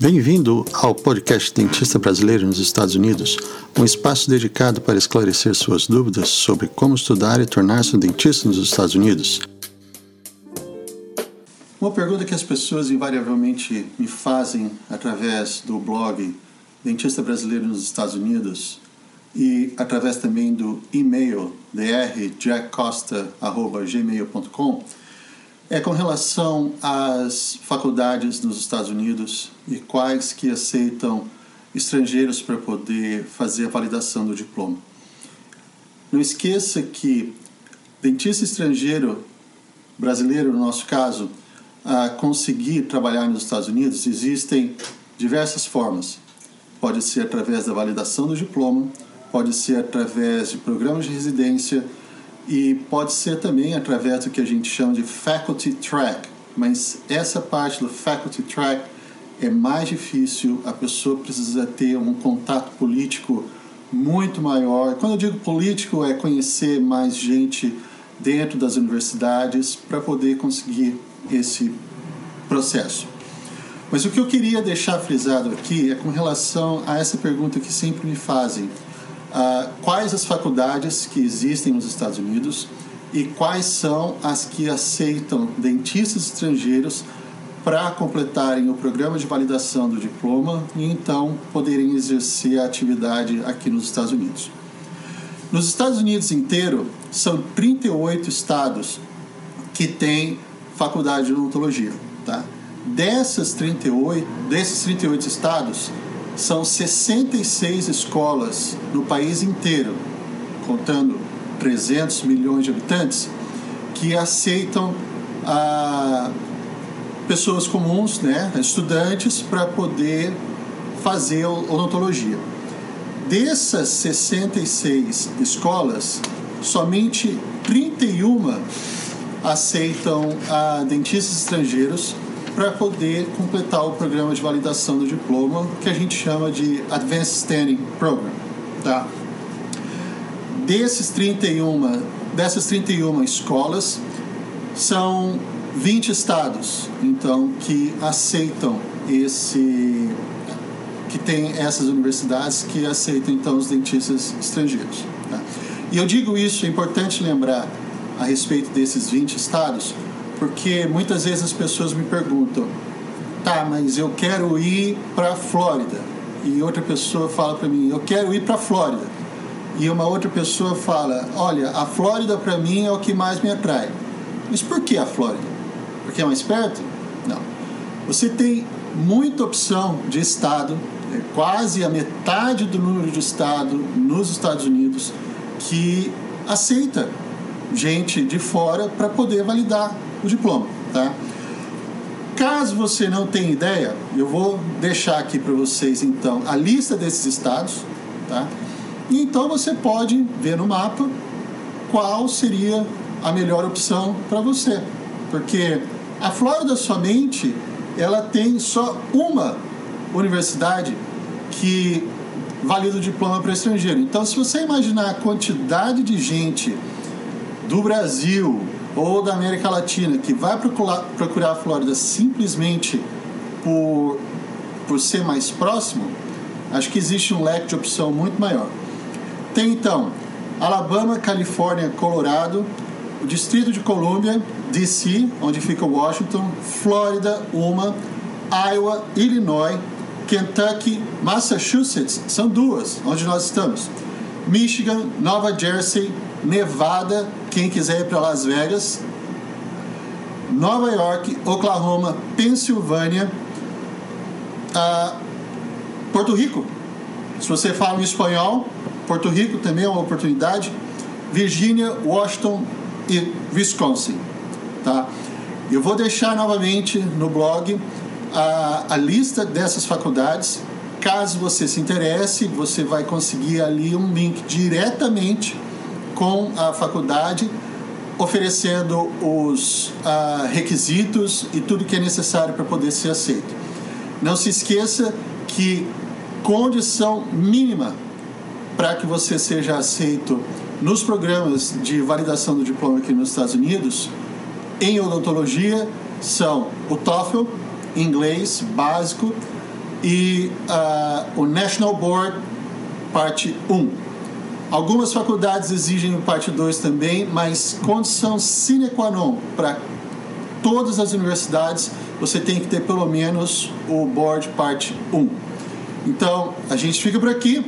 Bem-vindo ao podcast Dentista Brasileiro nos Estados Unidos, um espaço dedicado para esclarecer suas dúvidas sobre como estudar e tornar-se um dentista nos Estados Unidos. Uma pergunta que as pessoas invariavelmente me fazem através do blog Dentista Brasileiro nos Estados Unidos e através também do e-mail drjackcosta.gmail.com é com relação às faculdades nos Estados Unidos e quais que aceitam estrangeiros para poder fazer a validação do diploma. Não esqueça que dentista estrangeiro, brasileiro no nosso caso, a conseguir trabalhar nos Estados Unidos existem diversas formas. Pode ser através da validação do diploma, pode ser através de programas de residência, e pode ser também através do que a gente chama de faculty track, mas essa parte do faculty track é mais difícil, a pessoa precisa ter um contato político muito maior. Quando eu digo político, é conhecer mais gente dentro das universidades para poder conseguir esse processo. Mas o que eu queria deixar frisado aqui é com relação a essa pergunta que sempre me fazem uh, quais as faculdades que existem nos Estados Unidos e quais são as que aceitam dentistas estrangeiros para completarem o programa de validação do diploma e então poderem exercer a atividade aqui nos Estados Unidos. Nos Estados Unidos inteiro, são 38 estados que têm faculdade de odontologia. Tá? Dessas 38, desses 38 estados, são 66 escolas no país inteiro, contando 300 milhões de habitantes, que aceitam ah, pessoas comuns, né, estudantes, para poder fazer odontologia. Dessas 66 escolas, somente 31 aceitam ah, dentistas estrangeiros para poder completar o programa de validação do diploma, que a gente chama de Advanced Standing Program. Tá? Desses 31, dessas 31 escolas, são 20 estados, então, que aceitam esse que tem essas universidades que aceitam então os dentistas estrangeiros. Tá? E eu digo isso, é importante lembrar a respeito desses 20 estados, porque muitas vezes as pessoas me perguntam: tá, mas eu quero ir para a Flórida. E outra pessoa fala para mim: eu quero ir para a Flórida. E uma outra pessoa fala: olha, a Flórida para mim é o que mais me atrai. Mas por que a Flórida? Porque é mais perto? Não. Você tem muita opção de estado, é quase a metade do número de estado nos Estados Unidos que aceita gente de fora para poder validar o diploma, tá? Caso você não tenha ideia, eu vou deixar aqui para vocês então a lista desses estados, tá? E então você pode ver no mapa qual seria a melhor opção para você, porque a Flórida somente ela tem só uma universidade que valida o diploma para estrangeiro. Então, se você imaginar a quantidade de gente do Brasil, ou da América Latina que vai procurar, procurar a Flórida simplesmente por, por ser mais próximo, acho que existe um leque de opção muito maior. Tem então Alabama, Califórnia, Colorado, o Distrito de Colômbia, DC, onde fica Washington, Flórida, uma, Iowa, Illinois, Kentucky, Massachusetts, são duas, onde nós estamos. Michigan, Nova Jersey, Nevada, quem quiser ir para Las Vegas, Nova York, Oklahoma, Pensilvânia, uh, Porto Rico. Se você fala em espanhol, Porto Rico também é uma oportunidade. Virgínia, Washington e Wisconsin. Tá? Eu vou deixar novamente no blog a, a lista dessas faculdades. Caso você se interesse, você vai conseguir ali um link diretamente com a faculdade, oferecendo os uh, requisitos e tudo que é necessário para poder ser aceito. Não se esqueça que condição mínima para que você seja aceito nos programas de validação do diploma aqui nos Estados Unidos em odontologia são o TOEFL, inglês básico, e uh, o National Board, parte 1. Algumas faculdades exigem o parte 2 também, mas condição sine qua non para todas as universidades, você tem que ter pelo menos o Board parte 1. Então, a gente fica por aqui.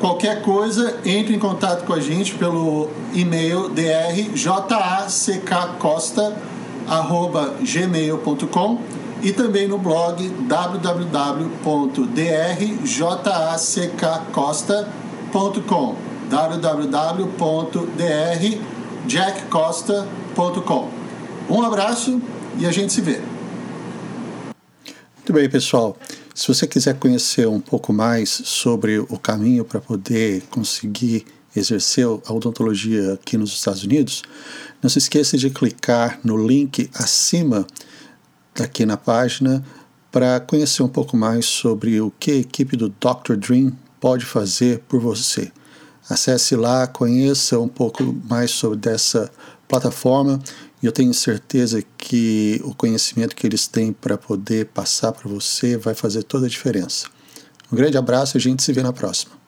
Qualquer coisa, entre em contato com a gente pelo e-mail drjackcosta.gmail.com e também no blog www.drjackcosta.com www.drjackcosta.com Um abraço e a gente se vê. Muito bem, pessoal. Se você quiser conhecer um pouco mais sobre o caminho para poder conseguir exercer a odontologia aqui nos Estados Unidos, não se esqueça de clicar no link acima aqui na página para conhecer um pouco mais sobre o que a equipe do Dr. Dream pode fazer por você. Acesse lá, conheça um pouco mais sobre dessa plataforma e eu tenho certeza que o conhecimento que eles têm para poder passar para você vai fazer toda a diferença. Um grande abraço e a gente se vê na próxima.